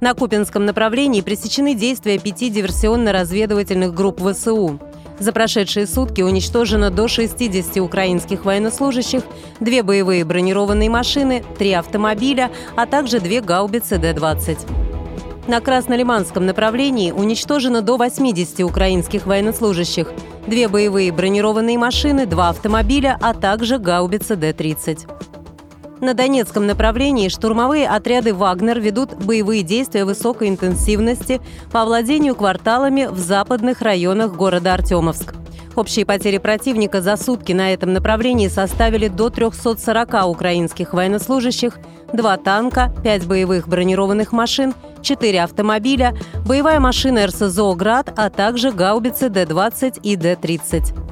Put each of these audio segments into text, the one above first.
На Купинском направлении пресечены действия пяти диверсионно-разведывательных групп ВСУ. За прошедшие сутки уничтожено до 60 украинских военнослужащих, две боевые бронированные машины, три автомобиля, а также две гаубицы Д-20. На Краснолиманском направлении уничтожено до 80 украинских военнослужащих, две боевые бронированные машины, два автомобиля, а также гаубица Д-30. На Донецком направлении штурмовые отряды «Вагнер» ведут боевые действия высокой интенсивности по владению кварталами в западных районах города Артемовск. Общие потери противника за сутки на этом направлении составили до 340 украинских военнослужащих, два танка, пять боевых бронированных машин, четыре автомобиля, боевая машина РСЗО «Град», а также гаубицы Д-20 и Д-30.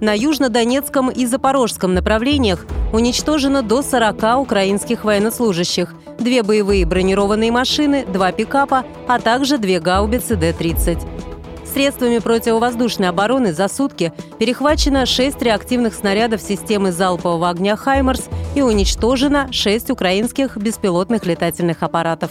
На южнодонецком и запорожском направлениях уничтожено до 40 украинских военнослужащих, две боевые бронированные машины, два пикапа, а также две гаубицы Д-30. Средствами противовоздушной обороны за сутки перехвачено 6 реактивных снарядов системы залпового огня «Хаймарс» и уничтожено 6 украинских беспилотных летательных аппаратов.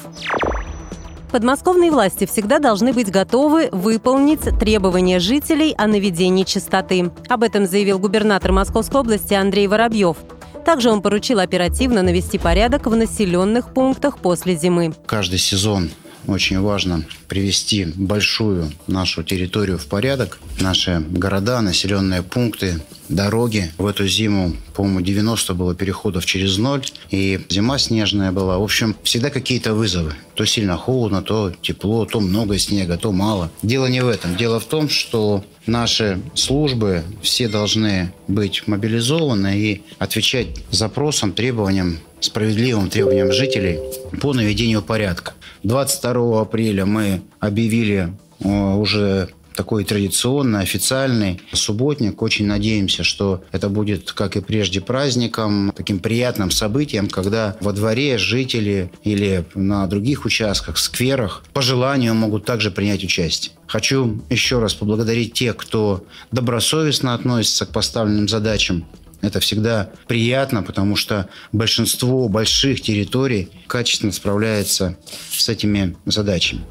Подмосковные власти всегда должны быть готовы выполнить требования жителей о наведении чистоты. Об этом заявил губернатор Московской области Андрей Воробьев. Также он поручил оперативно навести порядок в населенных пунктах после зимы. Каждый сезон очень важно привести большую нашу территорию в порядок. Наши города, населенные пункты, дороги. В эту зиму, по-моему, 90 было переходов через ноль. И зима снежная была. В общем, всегда какие-то вызовы. То сильно холодно, то тепло, то много снега, то мало. Дело не в этом. Дело в том, что наши службы все должны быть мобилизованы и отвечать запросам, требованиям справедливым требованиям жителей по наведению порядка. 22 апреля мы объявили э, уже такой традиционный, официальный субботник. Очень надеемся, что это будет, как и прежде, праздником, таким приятным событием, когда во дворе жители или на других участках, скверах по желанию могут также принять участие. Хочу еще раз поблагодарить тех, кто добросовестно относится к поставленным задачам, это всегда приятно, потому что большинство больших территорий качественно справляется с этими задачами.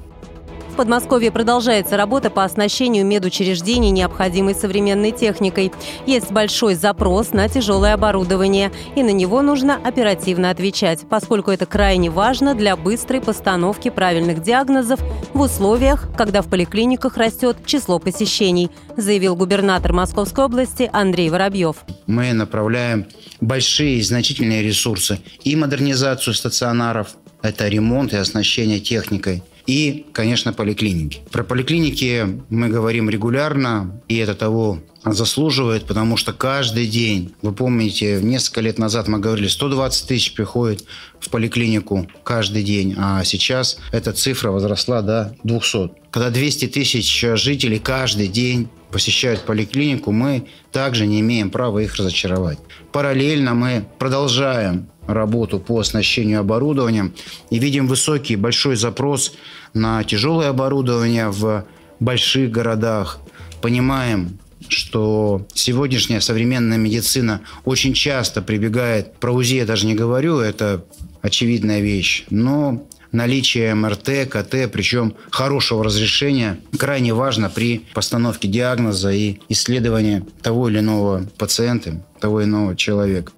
Подмосковье продолжается работа по оснащению медучреждений необходимой современной техникой. Есть большой запрос на тяжелое оборудование, и на него нужно оперативно отвечать, поскольку это крайне важно для быстрой постановки правильных диагнозов в условиях, когда в поликлиниках растет число посещений, заявил губернатор Московской области Андрей Воробьев. Мы направляем большие и значительные ресурсы и модернизацию стационаров, это ремонт и оснащение техникой – и, конечно, поликлиники. Про поликлиники мы говорим регулярно, и это того заслуживает, потому что каждый день, вы помните, несколько лет назад мы говорили, 120 тысяч приходит в поликлинику каждый день, а сейчас эта цифра возросла до 200. Когда 200 тысяч жителей каждый день посещают поликлинику, мы также не имеем права их разочаровать. Параллельно мы продолжаем работу по оснащению оборудованием и видим высокий, большой запрос на тяжелое оборудование в больших городах. Понимаем, что сегодняшняя современная медицина очень часто прибегает, про УЗИ я даже не говорю, это очевидная вещь, но наличие МРТ, КТ, причем хорошего разрешения, крайне важно при постановке диагноза и исследовании того или иного пациента, того или иного человека.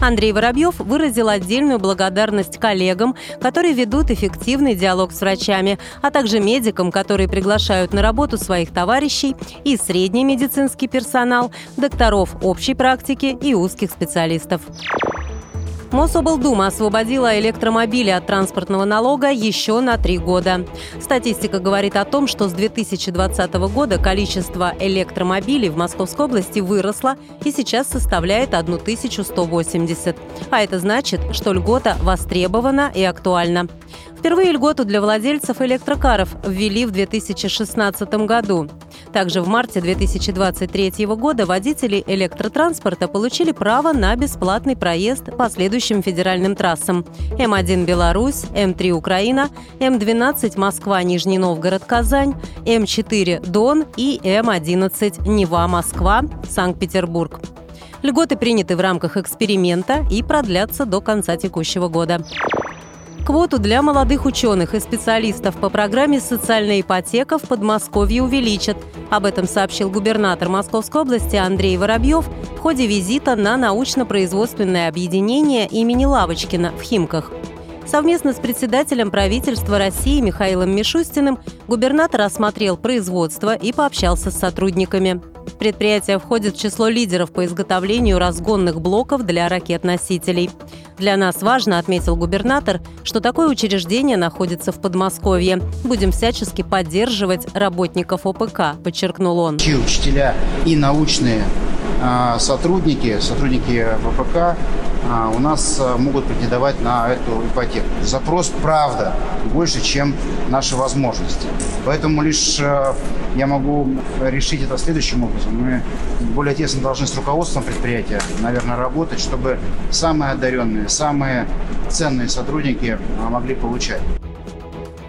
Андрей Воробьев выразил отдельную благодарность коллегам, которые ведут эффективный диалог с врачами, а также медикам, которые приглашают на работу своих товарищей и средний медицинский персонал, докторов общей практики и узких специалистов. Мособлдума освободила электромобили от транспортного налога еще на три года. Статистика говорит о том, что с 2020 года количество электромобилей в Московской области выросло и сейчас составляет 1180. А это значит, что льгота востребована и актуальна. Впервые льготу для владельцев электрокаров ввели в 2016 году. Также в марте 2023 года водители электротранспорта получили право на бесплатный проезд по следующим федеральным трассам М1 Беларусь, М3 Украина, М12 Москва, Нижний Новгород, Казань, М4 Дон и М11 Нева, Москва, Санкт-Петербург. Льготы приняты в рамках эксперимента и продлятся до конца текущего года. Квоту для молодых ученых и специалистов по программе «Социальная ипотека» в Подмосковье увеличат. Об этом сообщил губернатор Московской области Андрей Воробьев в ходе визита на научно-производственное объединение имени Лавочкина в Химках. Совместно с председателем правительства России Михаилом Мишустиным губернатор осмотрел производство и пообщался с сотрудниками. Предприятие входит в число лидеров по изготовлению разгонных блоков для ракет-носителей. Для нас важно, отметил губернатор, что такое учреждение находится в Подмосковье. Будем всячески поддерживать работников ОПК, подчеркнул он. И учителя и научные а, сотрудники, сотрудники ВПК а, у нас а, могут претендовать на эту ипотеку. Запрос, правда, больше, чем наши возможности. Поэтому лишь я могу решить это следующим образом. Мы более тесно должны с руководством предприятия, наверное, работать, чтобы самые одаренные, самые ценные сотрудники могли получать.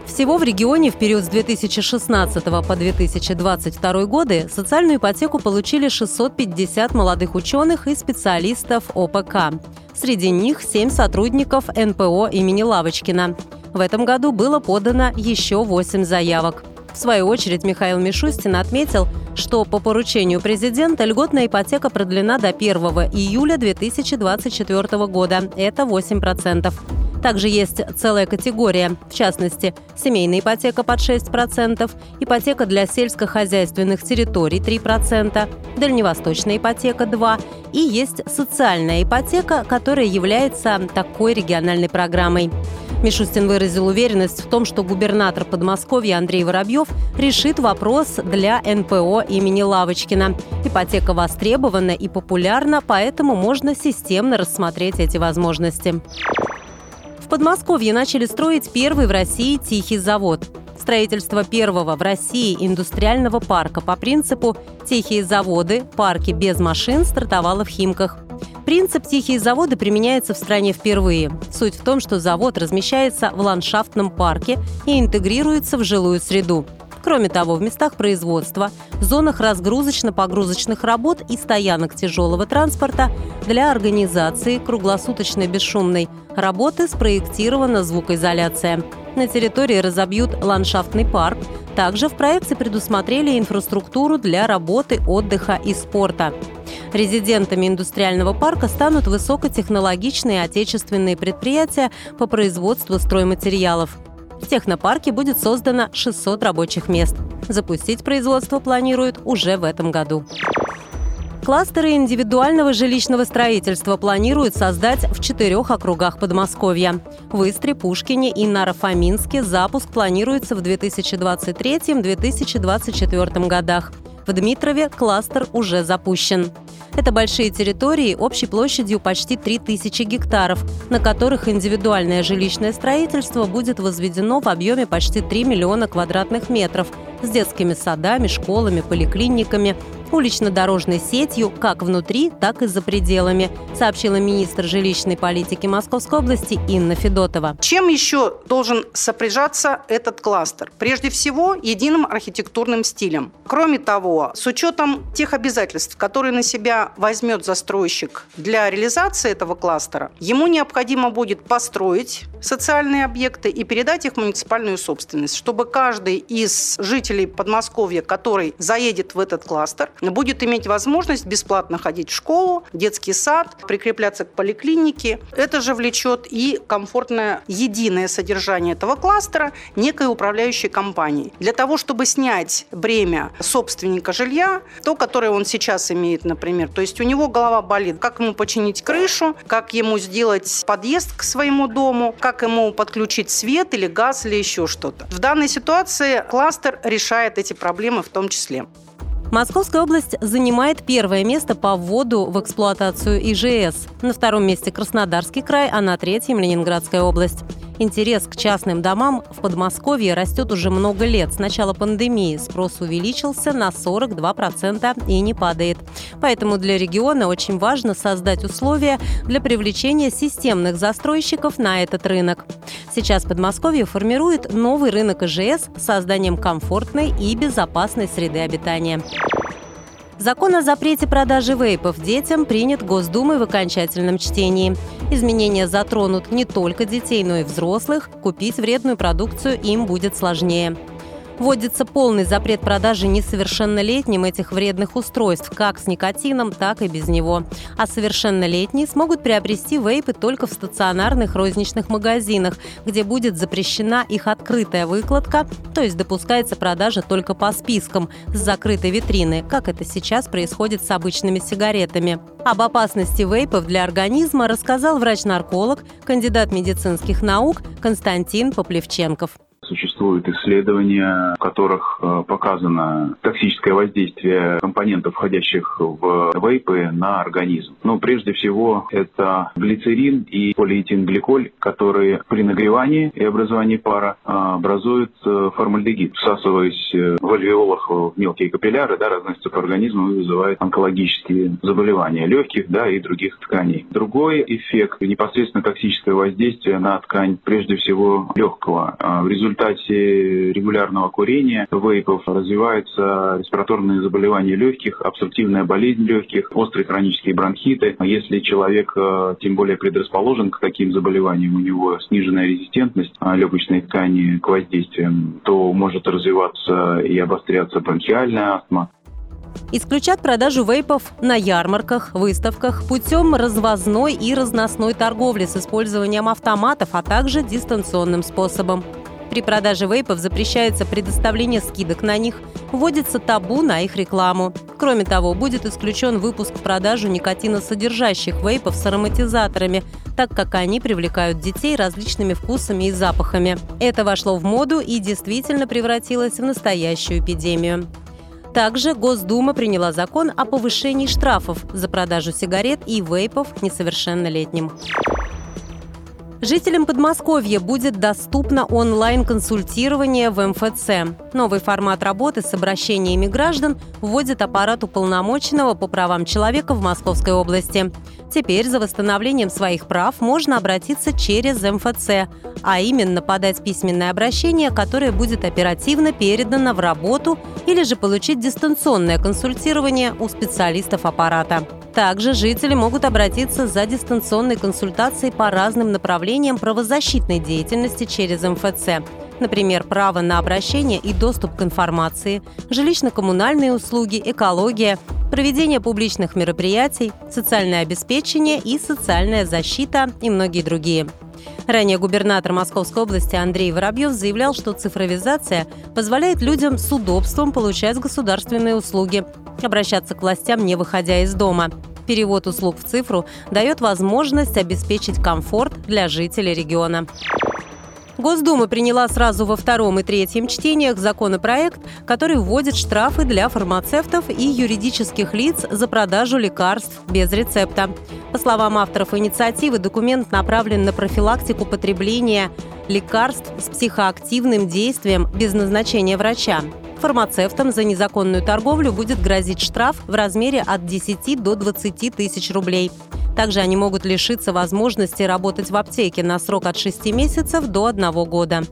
Всего в регионе в период с 2016 по 2022 годы социальную ипотеку получили 650 молодых ученых и специалистов ОПК. Среди них 7 сотрудников НПО имени Лавочкина. В этом году было подано еще 8 заявок. В свою очередь Михаил Мишустин отметил, что по поручению президента льготная ипотека продлена до 1 июля 2024 года. Это 8%. Также есть целая категория, в частности, семейная ипотека под 6%, ипотека для сельскохозяйственных территорий 3%, дальневосточная ипотека 2% и есть социальная ипотека, которая является такой региональной программой. Мишустин выразил уверенность в том, что губернатор Подмосковья Андрей Воробьев решит вопрос для НПО имени Лавочкина. Ипотека востребована и популярна, поэтому можно системно рассмотреть эти возможности. Подмосковье начали строить первый в России «Тихий завод». Строительство первого в России индустриального парка по принципу «Тихие заводы, парки без машин» стартовало в Химках. Принцип «Тихие заводы» применяется в стране впервые. Суть в том, что завод размещается в ландшафтном парке и интегрируется в жилую среду. Кроме того, в местах производства, зонах разгрузочно-погрузочных работ и стоянок тяжелого транспорта для организации круглосуточной бесшумной работы спроектирована звукоизоляция. На территории разобьют ландшафтный парк. Также в проекте предусмотрели инфраструктуру для работы, отдыха и спорта. Резидентами индустриального парка станут высокотехнологичные отечественные предприятия по производству стройматериалов. В технопарке будет создано 600 рабочих мест. Запустить производство планируют уже в этом году. Кластеры индивидуального жилищного строительства планируют создать в четырех округах Подмосковья. В Истре, Пушкине и Нарафаминске запуск планируется в 2023-2024 годах. В Дмитрове кластер уже запущен. Это большие территории общей площадью почти 3000 гектаров, на которых индивидуальное жилищное строительство будет возведено в объеме почти 3 миллиона квадратных метров с детскими садами, школами, поликлиниками, улично-дорожной сетью как внутри, так и за пределами, сообщила министр жилищной политики Московской области Инна Федотова. Чем еще должен сопряжаться этот кластер? Прежде всего, единым архитектурным стилем. Кроме того, с учетом тех обязательств, которые на себя возьмет застройщик для реализации этого кластера, ему необходимо будет построить социальные объекты и передать их в муниципальную собственность, чтобы каждый из жителей Подмосковья, который заедет в этот кластер, будет иметь возможность бесплатно ходить в школу, детский сад, прикрепляться к поликлинике. Это же влечет и комфортное единое содержание этого кластера некой управляющей компании. Для того, чтобы снять бремя собственника жилья, то, которое он сейчас имеет, например, то есть у него голова болит, как ему починить крышу, как ему сделать подъезд к своему дому, как ему подключить свет или газ или еще что-то. В данной ситуации кластер решает эти проблемы в том числе. Московская область занимает первое место по вводу в эксплуатацию ИЖС. На втором месте Краснодарский край, а на третьем – Ленинградская область. Интерес к частным домам в Подмосковье растет уже много лет. С начала пандемии спрос увеличился на 42% и не падает. Поэтому для региона очень важно создать условия для привлечения системных застройщиков на этот рынок. Сейчас Подмосковье формирует новый рынок ИЖС с созданием комфортной и безопасной среды обитания. Закон о запрете продажи вейпов детям принят Госдумой в окончательном чтении. Изменения затронут не только детей, но и взрослых. Купить вредную продукцию им будет сложнее. Вводится полный запрет продажи несовершеннолетним этих вредных устройств, как с никотином, так и без него. А совершеннолетние смогут приобрести вейпы только в стационарных розничных магазинах, где будет запрещена их открытая выкладка, то есть допускается продажа только по спискам с закрытой витрины, как это сейчас происходит с обычными сигаретами. Об опасности вейпов для организма рассказал врач-нарколог, кандидат медицинских наук Константин Поплевченков. Существуют исследования, в которых э, показано токсическое воздействие компонентов, входящих в вейпы, на организм. Ну, прежде всего, это глицерин и полиэтиленгликоль, которые при нагревании и образовании пара э, образуют э, формальдегид, всасываясь в альвеолах в мелкие капилляры, да, разносятся по организму и вызывают онкологические заболевания легких да, и других тканей. Другой эффект – непосредственно токсическое воздействие на ткань, прежде всего, легкого. В результате результате регулярного курения вейпов развиваются респираторные заболевания легких, обструктивная болезнь легких, острые хронические бронхиты. Если человек э, тем более предрасположен к таким заболеваниям, у него сниженная резистентность а, легочной ткани к воздействиям, то может развиваться и обостряться бронхиальная астма. Исключат продажу вейпов на ярмарках, выставках путем развозной и разносной торговли с использованием автоматов, а также дистанционным способом. При продаже вейпов запрещается предоставление скидок на них, вводится табу на их рекламу. Кроме того, будет исключен выпуск в продажу никотиносодержащих вейпов с ароматизаторами, так как они привлекают детей различными вкусами и запахами. Это вошло в моду и действительно превратилось в настоящую эпидемию. Также Госдума приняла закон о повышении штрафов за продажу сигарет и вейпов несовершеннолетним. Жителям Подмосковья будет доступно онлайн-консультирование в МФЦ. Новый формат работы с обращениями граждан вводит аппарат уполномоченного по правам человека в Московской области. Теперь за восстановлением своих прав можно обратиться через МФЦ, а именно подать письменное обращение, которое будет оперативно передано в работу или же получить дистанционное консультирование у специалистов аппарата. Также жители могут обратиться за дистанционной консультацией по разным направлениям правозащитной деятельности через МФЦ. Например, право на обращение и доступ к информации, жилищно-коммунальные услуги, экология, проведение публичных мероприятий, социальное обеспечение и социальная защита и многие другие. Ранее губернатор Московской области Андрей Воробьев заявлял, что цифровизация позволяет людям с удобством получать государственные услуги, обращаться к властям, не выходя из дома. Перевод услуг в цифру дает возможность обеспечить комфорт для жителей региона. Госдума приняла сразу во втором и третьем чтениях законопроект, который вводит штрафы для фармацевтов и юридических лиц за продажу лекарств без рецепта. По словам авторов инициативы, документ направлен на профилактику потребления лекарств с психоактивным действием без назначения врача. Фармацевтам за незаконную торговлю будет грозить штраф в размере от 10 до 20 тысяч рублей. Также они могут лишиться возможности работать в аптеке на срок от 6 месяцев до 1 года.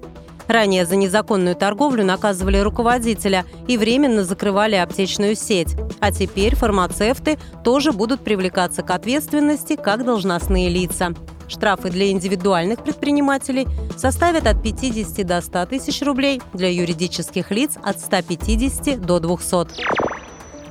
Ранее за незаконную торговлю наказывали руководителя и временно закрывали аптечную сеть. А теперь фармацевты тоже будут привлекаться к ответственности как должностные лица. Штрафы для индивидуальных предпринимателей составят от 50 до 100 тысяч рублей, для юридических лиц – от 150 до 200.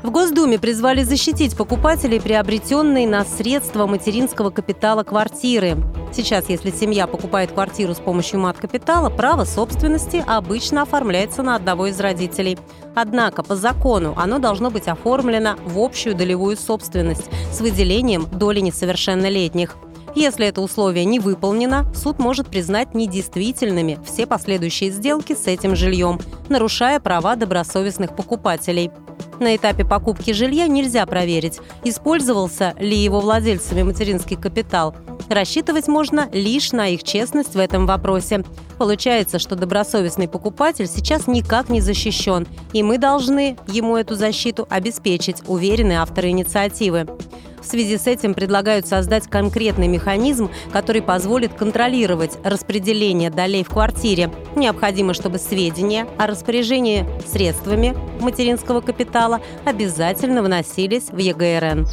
В Госдуме призвали защитить покупателей, приобретенные на средства материнского капитала квартиры. Сейчас, если семья покупает квартиру с помощью мат-капитала, право собственности обычно оформляется на одного из родителей. Однако по закону оно должно быть оформлено в общую долевую собственность с выделением доли несовершеннолетних. Если это условие не выполнено, суд может признать недействительными все последующие сделки с этим жильем, нарушая права добросовестных покупателей. На этапе покупки жилья нельзя проверить, использовался ли его владельцами материнский капитал. Рассчитывать можно лишь на их честность в этом вопросе. Получается, что добросовестный покупатель сейчас никак не защищен, и мы должны ему эту защиту обеспечить, уверены авторы инициативы. В связи с этим предлагают создать конкретный механизм, который позволит контролировать распределение долей в квартире. Необходимо, чтобы сведения о распоряжении средствами материнского капитала обязательно вносились в ЕГРН.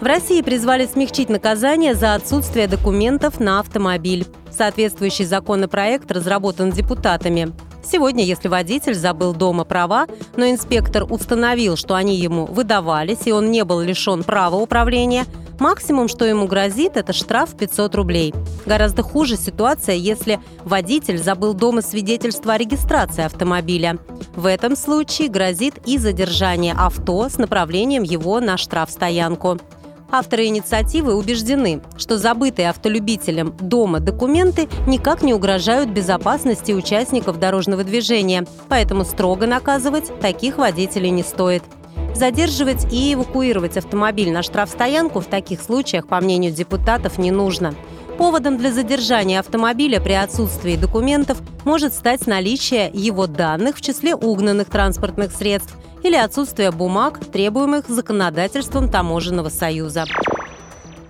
В России призвали смягчить наказание за отсутствие документов на автомобиль. Соответствующий законопроект разработан депутатами. Сегодня, если водитель забыл дома права, но инспектор установил, что они ему выдавались, и он не был лишен права управления, максимум, что ему грозит, это штраф 500 рублей. Гораздо хуже ситуация, если водитель забыл дома свидетельство о регистрации автомобиля. В этом случае грозит и задержание авто с направлением его на штрафстоянку. Авторы инициативы убеждены, что забытые автолюбителям дома документы никак не угрожают безопасности участников дорожного движения, поэтому строго наказывать таких водителей не стоит. Задерживать и эвакуировать автомобиль на штрафстоянку в таких случаях, по мнению депутатов, не нужно. Поводом для задержания автомобиля при отсутствии документов может стать наличие его данных в числе угнанных транспортных средств или отсутствие бумаг, требуемых законодательством Таможенного союза.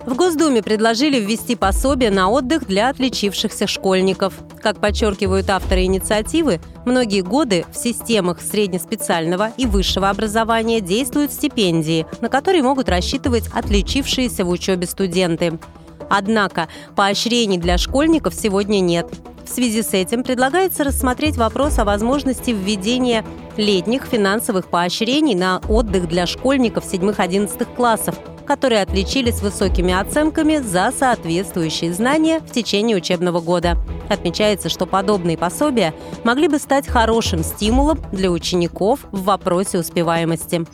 В Госдуме предложили ввести пособие на отдых для отличившихся школьников. Как подчеркивают авторы инициативы, многие годы в системах среднеспециального и высшего образования действуют стипендии, на которые могут рассчитывать отличившиеся в учебе студенты. Однако поощрений для школьников сегодня нет. В связи с этим предлагается рассмотреть вопрос о возможности введения летних финансовых поощрений на отдых для школьников 7-11 классов, которые отличились высокими оценками за соответствующие знания в течение учебного года. Отмечается, что подобные пособия могли бы стать хорошим стимулом для учеников в вопросе успеваемости.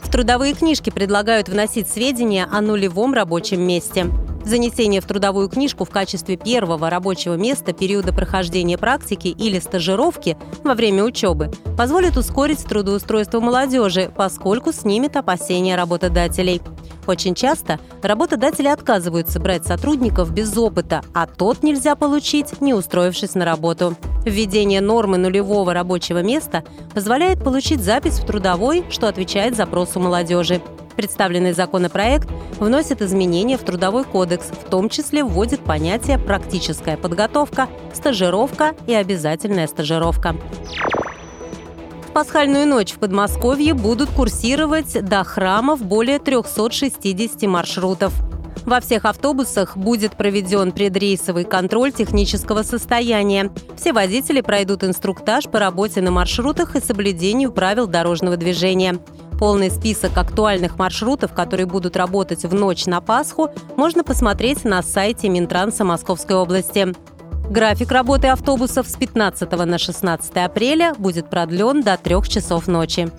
В трудовые книжки предлагают вносить сведения о нулевом рабочем месте. Занесение в трудовую книжку в качестве первого рабочего места периода прохождения практики или стажировки во время учебы позволит ускорить трудоустройство молодежи, поскольку снимет опасения работодателей. Очень часто работодатели отказываются брать сотрудников без опыта, а тот нельзя получить, не устроившись на работу. Введение нормы нулевого рабочего места позволяет получить запись в трудовой, что отвечает запросу молодежи. Представленный законопроект вносит изменения в Трудовой кодекс, в том числе вводит понятие «практическая подготовка», «стажировка» и «обязательная стажировка». Пасхальную ночь в Подмосковье будут курсировать до храмов более 360 маршрутов. Во всех автобусах будет проведен предрейсовый контроль технического состояния. Все водители пройдут инструктаж по работе на маршрутах и соблюдению правил дорожного движения. Полный список актуальных маршрутов, которые будут работать в ночь на Пасху, можно посмотреть на сайте Минтранса Московской области. График работы автобусов с 15 на 16 апреля будет продлен до 3 часов ночи.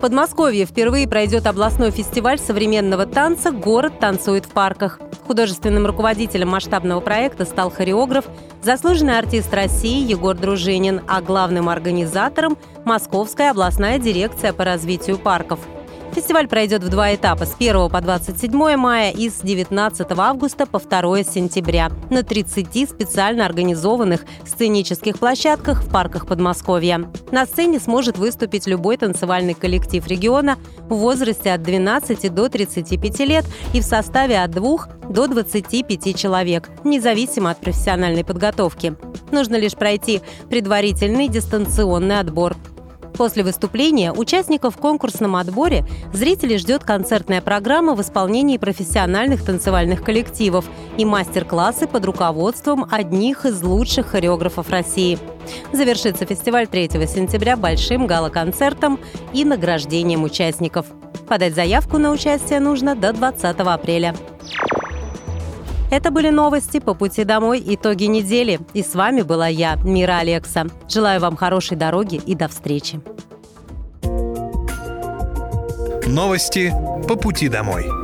В Подмосковье впервые пройдет областной фестиваль современного танца «Город танцует в парках». Художественным руководителем масштабного проекта стал хореограф, заслуженный артист России Егор Дружинин, а главным организатором – Московская областная дирекция по развитию парков – Фестиваль пройдет в два этапа с 1 по 27 мая и с 19 августа по 2 сентября на 30 специально организованных сценических площадках в парках Подмосковья. На сцене сможет выступить любой танцевальный коллектив региона в возрасте от 12 до 35 лет и в составе от 2 до 25 человек, независимо от профессиональной подготовки. Нужно лишь пройти предварительный дистанционный отбор. После выступления участников в конкурсном отборе зрители ждет концертная программа в исполнении профессиональных танцевальных коллективов и мастер-классы под руководством одних из лучших хореографов России. Завершится фестиваль 3 сентября большим гала-концертом и награждением участников. Подать заявку на участие нужно до 20 апреля. Это были новости по пути домой, итоги недели. И с вами была я, Мира Алекса. Желаю вам хорошей дороги и до встречи. Новости по пути домой.